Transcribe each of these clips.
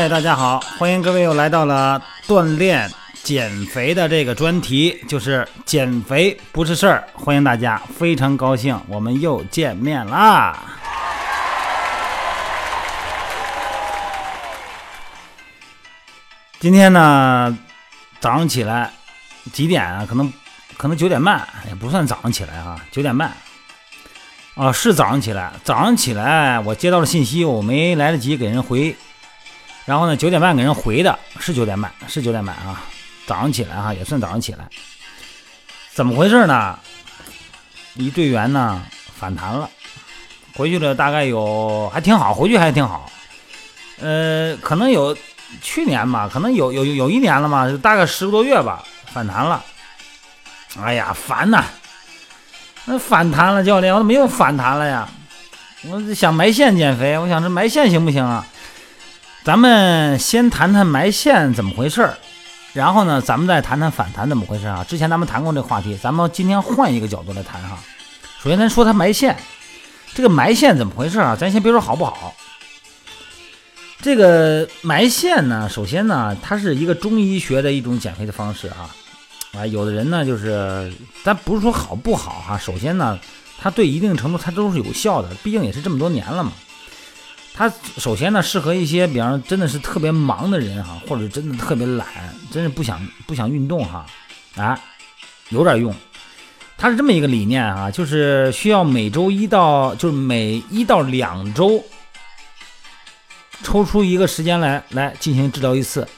嗨，大家好，欢迎各位又来到了锻炼减肥的这个专题，就是减肥不是事儿。欢迎大家，非常高兴我们又见面啦。今天呢，早上起来几点啊？可能可能九点半，也不算早上起来啊，九点半。啊，是早上起来，早上起来我接到了信息，我没来得及给人回。然后呢，九点半给人回的，是九点半，是九点半啊。早上起来哈，也算早上起来。怎么回事呢？一队员呢反弹了，回去了大概有还挺好，回去还挺好。呃，可能有去年吧，可能有有有一年了嘛，大概十个多月吧，反弹了。哎呀，烦呐！那反弹了，教练，我怎么又反弹了呀？我想埋线减肥，我想这埋线行不行啊？咱们先谈谈埋线怎么回事儿，然后呢，咱们再谈谈反弹怎么回事啊？之前咱们谈过这话题，咱们今天换一个角度来谈哈。首先，咱说它埋线，这个埋线怎么回事啊？咱先别说好不好，这个埋线呢，首先呢，它是一个中医学的一种减肥的方式啊。啊，有的人呢，就是咱不是说好不好哈。首先呢，它对一定程度它都是有效的，毕竟也是这么多年了嘛。它首先呢，适合一些，比方说真的是特别忙的人哈，或者真的特别懒，真是不想不想运动哈，啊，有点用。它是这么一个理念啊，就是需要每周一到就是每一到两周抽出一个时间来来进行治疗一次。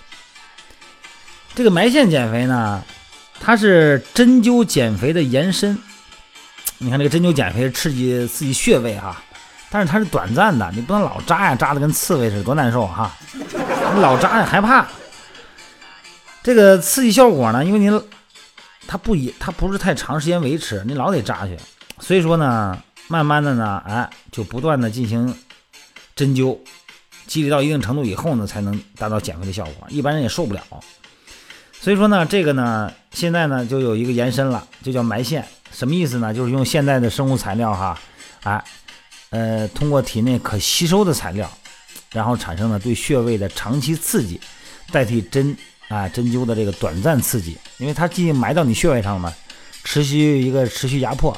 这个埋线减肥呢。它是针灸减肥的延伸，你看这个针灸减肥刺激刺激穴位哈，但是它是短暂的，你不能老扎呀，扎的跟刺猬似的，多难受哈！你老扎呀害怕。这个刺激效果呢，因为您它不以它不是太长时间维持，你老得扎去，所以说呢，慢慢的呢，哎，就不断的进行针灸，积累到一定程度以后呢，才能达到减肥的效果，一般人也受不了。所以说呢，这个呢，现在呢就有一个延伸了，就叫埋线，什么意思呢？就是用现在的生物材料哈，啊，呃，通过体内可吸收的材料，然后产生了对穴位的长期刺激，代替针啊针灸的这个短暂刺激，因为它既埋到你穴位上了嘛，持续一个持续压迫，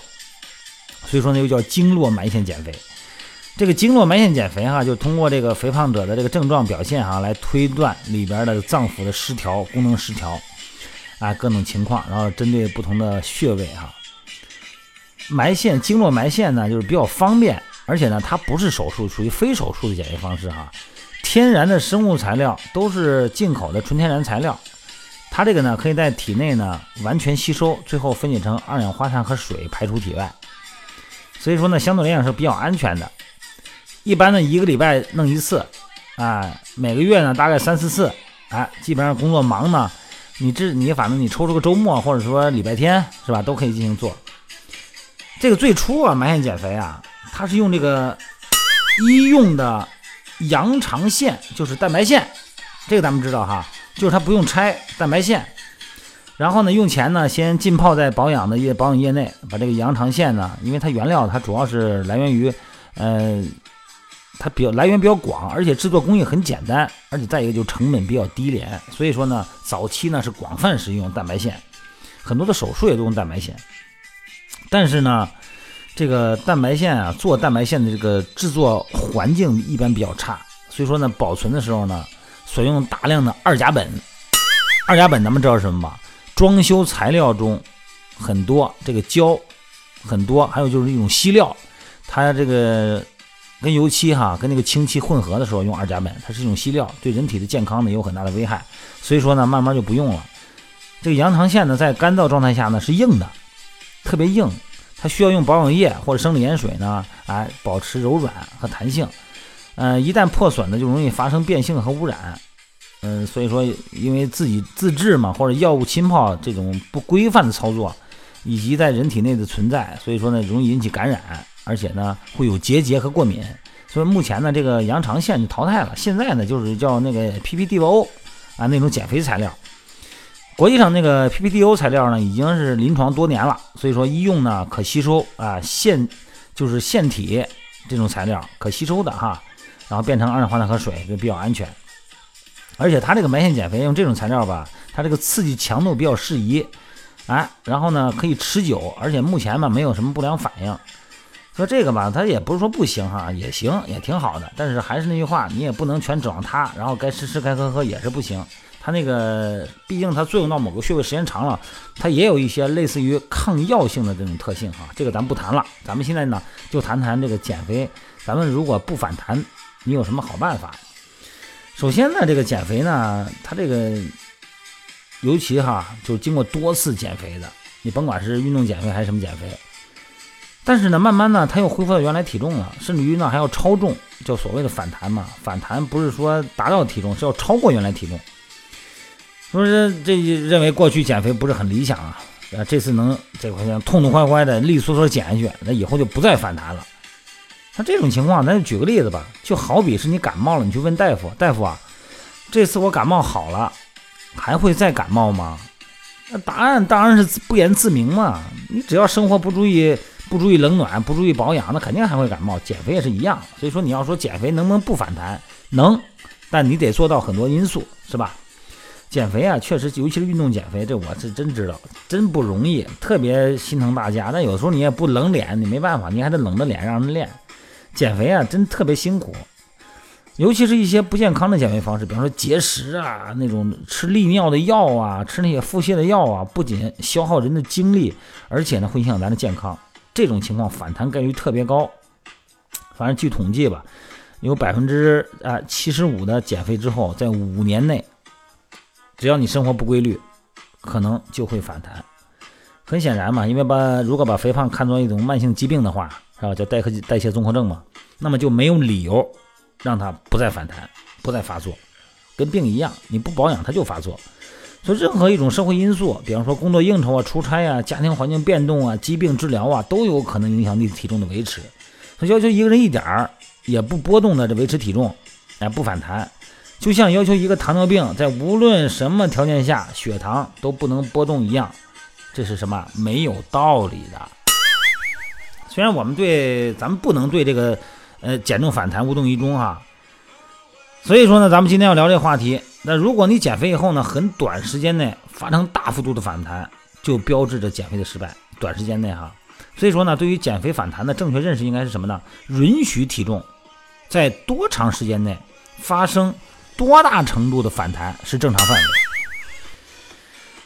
所以说呢又叫经络埋线减肥。这个经络埋线减肥哈，就通过这个肥胖者的这个症状表现哈，来推断里边的脏腑的失调、功能失调啊各种情况，然后针对不同的穴位哈，埋线经络埋线呢，就是比较方便，而且呢，它不是手术，属于非手术的减肥方式哈。天然的生物材料都是进口的纯天然材料，它这个呢可以在体内呢完全吸收，最后分解成二氧化碳和水排出体外，所以说呢，相对来讲是比较安全的。一般呢，一个礼拜弄一次，啊，每个月呢大概三四次，啊，基本上工作忙呢，你这你反正你抽出个周末或者说礼拜天是吧，都可以进行做。这个最初啊，埋线减肥啊，它是用这个医用的羊肠线，就是蛋白线，这个咱们知道哈，就是它不用拆蛋白线，然后呢，用钱呢先浸泡在保养的液保养液内，把这个羊肠线呢，因为它原料它主要是来源于，呃。它比较来源比较广，而且制作工艺很简单，而且再一个就是成本比较低廉，所以说呢，早期呢是广泛使用蛋白线，很多的手术也都用蛋白线。但是呢，这个蛋白线啊，做蛋白线的这个制作环境一般比较差，所以说呢，保存的时候呢，所用大量的二甲苯。二甲苯咱们知道是什么吧？装修材料中很多，这个胶很多，还有就是一种稀料，它这个。跟油漆哈，跟那个清漆混合的时候用二甲苯，它是一种稀料，对人体的健康呢有很大的危害，所以说呢，慢慢就不用了。这个羊肠线呢，在干燥状态下呢是硬的，特别硬，它需要用保养液或者生理盐水呢，哎，保持柔软和弹性。嗯，一旦破损呢，就容易发生变性和污染。嗯，所以说，因为自己自制嘛，或者药物浸泡这种不规范的操作，以及在人体内的存在，所以说呢，容易引起感染。而且呢，会有结节和过敏，所以目前呢，这个羊肠线就淘汰了。现在呢，就是叫那个 PPDO 啊，那种减肥材料。国际上那个 PPDO 材料呢，已经是临床多年了，所以说医用呢可吸收啊，线就是线体这种材料可吸收的哈，然后变成二氧化碳和水就比较安全。而且它这个埋线减肥用这种材料吧，它这个刺激强度比较适宜，哎，然后呢可以持久，而且目前吧没有什么不良反应。说这个吧，它也不是说不行哈，也行，也挺好的。但是还是那句话，你也不能全指望它，然后该吃吃该喝喝也是不行。它那个毕竟它作用到某个穴位时间长了，它也有一些类似于抗药性的这种特性哈。这个咱不谈了，咱们现在呢就谈谈这个减肥。咱们如果不反弹，你有什么好办法？首先呢，这个减肥呢，它这个尤其哈，就经过多次减肥的，你甭管是运动减肥还是什么减肥。但是呢，慢慢呢，他又恢复到原来体重了，甚至于呢还要超重，叫所谓的反弹嘛。反弹不是说达到体重，是要超过原来体重。说是这认为过去减肥不是很理想啊，啊，这次能这块钱痛痛快快的利索索减下去，那以后就不再反弹了。那这种情况，咱就举个例子吧，就好比是你感冒了，你去问大夫，大夫啊，这次我感冒好了，还会再感冒吗？那答案当然是不言自明嘛。你只要生活不注意。不注意冷暖，不注意保养，那肯定还会感冒。减肥也是一样，所以说你要说减肥能不能不反弹，能，但你得做到很多因素，是吧？减肥啊，确实，尤其是运动减肥，这我是真知道，真不容易，特别心疼大家。但有时候你也不冷脸，你没办法，你还得冷着脸让人练。减肥啊，真特别辛苦，尤其是一些不健康的减肥方式，比方说节食啊，那种吃利尿的药啊，吃那些腹泻的药啊，不仅消耗人的精力，而且呢，会影响咱的健康。这种情况反弹概率特别高，反正据统计吧，有百分之啊七十五的减肥之后，在五年内，只要你生活不规律，可能就会反弹。很显然嘛，因为把如果把肥胖看作一种慢性疾病的话，是吧？叫代谢代谢综合症嘛，那么就没有理由让它不再反弹、不再发作，跟病一样，你不保养它就发作。说任何一种社会因素，比方说工作应酬啊、出差啊、家庭环境变动啊、疾病治疗啊，都有可能影响你体重的维持。他要求一个人一点儿也不波动的这维持体重，哎，不反弹，就像要求一个糖尿病在无论什么条件下血糖都不能波动一样，这是什么没有道理的。虽然我们对咱们不能对这个呃减重反弹无动于衷哈，所以说呢，咱们今天要聊这个话题。那如果你减肥以后呢，很短时间内发生大幅度的反弹，就标志着减肥的失败。短时间内哈，所以说呢，对于减肥反弹的正确认识应该是什么呢？允许体重在多长时间内发生多大程度的反弹是正常范围。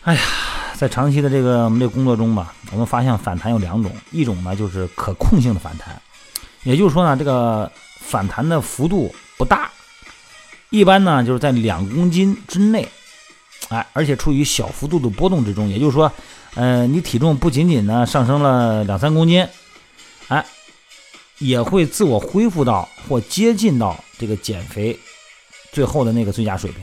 哎呀，在长期的这个我们这工作中吧，我们发现反弹有两种，一种呢就是可控性的反弹，也就是说呢，这个反弹的幅度不大。一般呢，就是在两公斤之内，哎，而且处于小幅度的波动之中。也就是说，呃，你体重不仅仅呢上升了两三公斤，哎，也会自我恢复到或接近到这个减肥最后的那个最佳水平。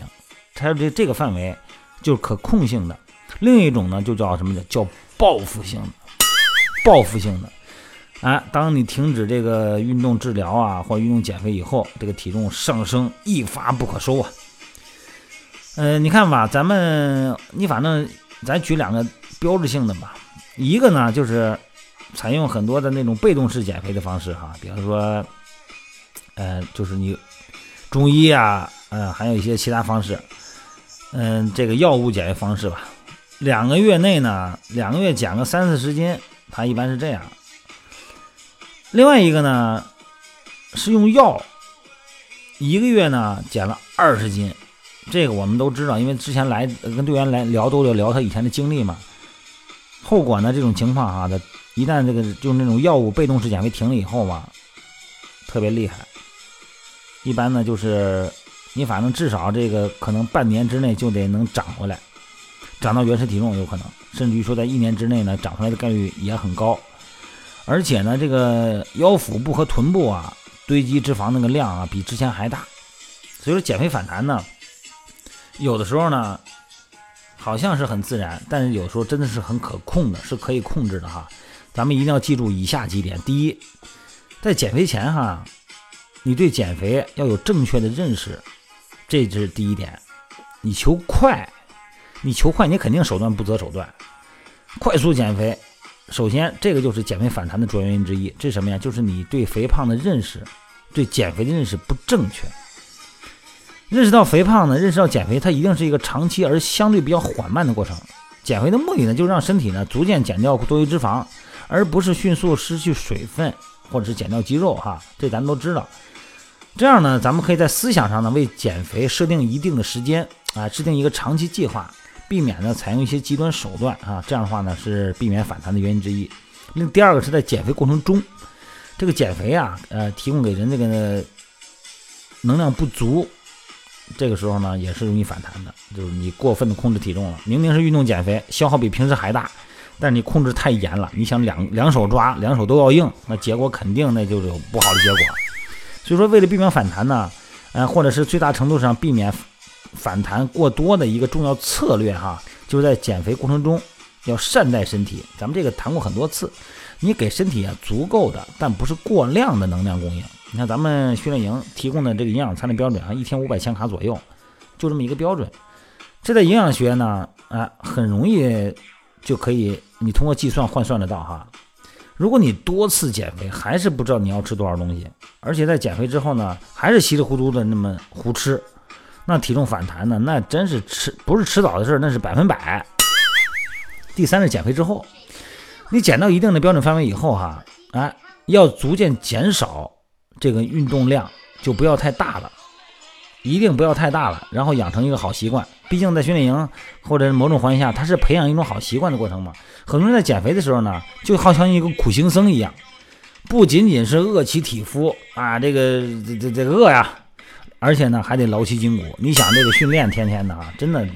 它这这个范围就是可控性的。另一种呢，就叫什么叫报复性的，报复性的。啊，当你停止这个运动治疗啊，或运动减肥以后，这个体重上升一发不可收啊。嗯，你看吧，咱们你反正咱举两个标志性的吧，一个呢就是采用很多的那种被动式减肥的方式哈，比方说，呃，就是你中医啊，呃，还有一些其他方式，嗯，这个药物减肥方式吧，两个月内呢，两个月减个三四十斤，它一般是这样。另外一个呢，是用药，一个月呢减了二十斤，这个我们都知道，因为之前来跟队员来聊都聊聊他以前的经历嘛。后果呢，这种情况哈，他一旦这个就是那种药物被动式减肥停了以后嘛，特别厉害。一般呢就是你反正至少这个可能半年之内就得能长回来，长到原始体重有可能，甚至于说在一年之内呢长回来的概率也很高。而且呢，这个腰腹部和臀部啊，堆积脂肪那个量啊，比之前还大。所以说，减肥反弹呢，有的时候呢，好像是很自然，但是有时候真的是很可控的，是可以控制的哈。咱们一定要记住以下几点：第一，在减肥前哈，你对减肥要有正确的认识，这是第一点。你求快，你求快，你肯定手段不择手段，快速减肥。首先，这个就是减肥反弹的主要原因之一。这是什么呀？就是你对肥胖的认识，对减肥的认识不正确。认识到肥胖呢，认识到减肥，它一定是一个长期而相对比较缓慢的过程。减肥的目的呢，就是让身体呢逐渐减掉多余脂肪，而不是迅速失去水分或者是减掉肌肉哈。这咱们都知道。这样呢，咱们可以在思想上呢为减肥设定一定的时间啊，制定一个长期计划，避免呢采用一些极端手段啊。这样的话呢是避免反弹的原因之一。另第二个是在减肥过程中，这个减肥啊，呃，提供给人这个能量不足。这个时候呢，也是容易反弹的，就是你过分的控制体重了。明明是运动减肥，消耗比平时还大，但是你控制太严了。你想两两手抓，两手都要硬，那结果肯定那就是有不好的结果。所以说，为了避免反弹呢，呃，或者是最大程度上避免反弹过多的一个重要策略哈，就是在减肥过程中要善待身体。咱们这个谈过很多次，你给身体啊足够的，但不是过量的能量供应。你看咱们训练营提供的这个营养餐的标准啊，一天五百千卡左右，就这么一个标准。这在营养学呢，啊，很容易就可以你通过计算换算得到哈。如果你多次减肥还是不知道你要吃多少东西，而且在减肥之后呢，还是稀里糊涂的那么胡吃，那体重反弹呢，那真是迟不是迟早的事，那是百分百。第三是减肥之后，你减到一定的标准范围以后哈，哎，要逐渐减少。这个运动量就不要太大了，一定不要太大了，然后养成一个好习惯。毕竟在训练营或者某种环境下，它是培养一种好习惯的过程嘛。很多人在减肥的时候呢，就好像一个苦行僧一样，不仅仅是饿其体肤啊，这个 这这这饿呀，而且呢还得劳其筋骨。你想这个训练天天的啊，真的。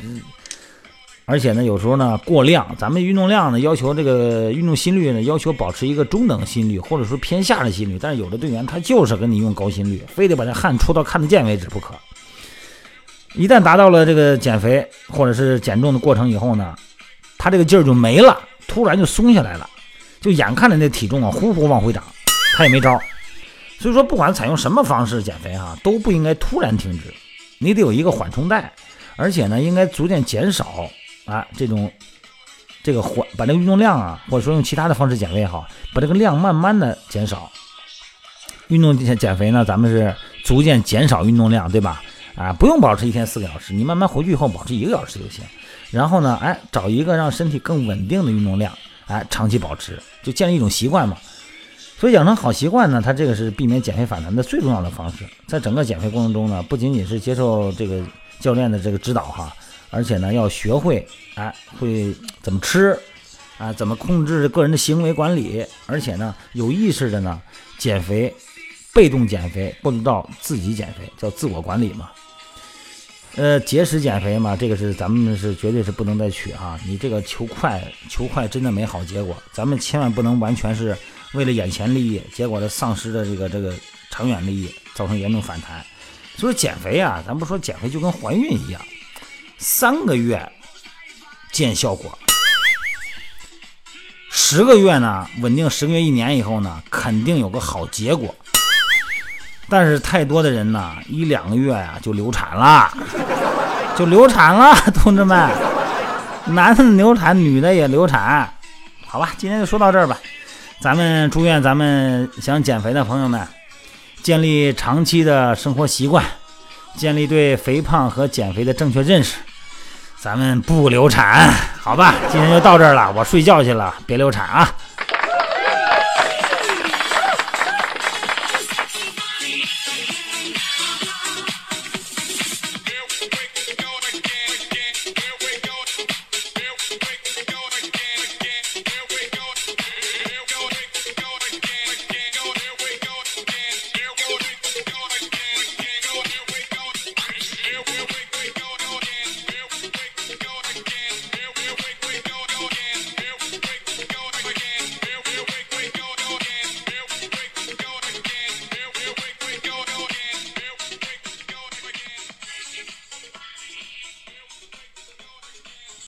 而且呢，有时候呢过量，咱们运动量呢要求这个运动心率呢要求保持一个中等心率，或者说偏下的心率。但是有的队员他就是跟你用高心率，非得把这汗出到看得见为止不可。一旦达到了这个减肥或者是减重的过程以后呢，他这个劲儿就没了，突然就松下来了，就眼看着那体重啊呼呼往回涨，他也没招。所以说，不管采用什么方式减肥哈，都不应该突然停止，你得有一个缓冲带，而且呢应该逐渐减少。啊，这种这个缓把这个运动量啊，或者说用其他的方式减肥也好，把这个量慢慢的减少。运动减肥呢，咱们是逐渐减少运动量，对吧？啊，不用保持一天四个小时，你慢慢回去以后保持一个小时就行。然后呢，哎，找一个让身体更稳定的运动量，哎，长期保持，就建立一种习惯嘛。所以养成好习惯呢，它这个是避免减肥反弹的最重要的方式。在整个减肥过程中呢，不仅仅是接受这个教练的这个指导哈。而且呢，要学会哎，会怎么吃啊？怎么控制个人的行为管理？而且呢，有意识的呢，减肥，被动减肥，不知道自己减肥，叫自我管理嘛。呃，节食减肥嘛，这个是咱们是绝对是不能再取啊！你这个求快，求快真的没好结果。咱们千万不能完全是为了眼前利益，结果呢丧失了这个这个长远利益，造成严重反弹。所以减肥啊，咱不说减肥就跟怀孕一样。三个月见效果，十个月呢稳定，十个月一年以后呢，肯定有个好结果。但是太多的人呢，一两个月呀就流产了，就流产了，同志们，男的流产，女的也流产。好吧，今天就说到这儿吧。咱们祝愿咱们想减肥的朋友们，建立长期的生活习惯，建立对肥胖和减肥的正确认识。咱们不流产，好吧？今天就到这儿了，我睡觉去了，别流产啊。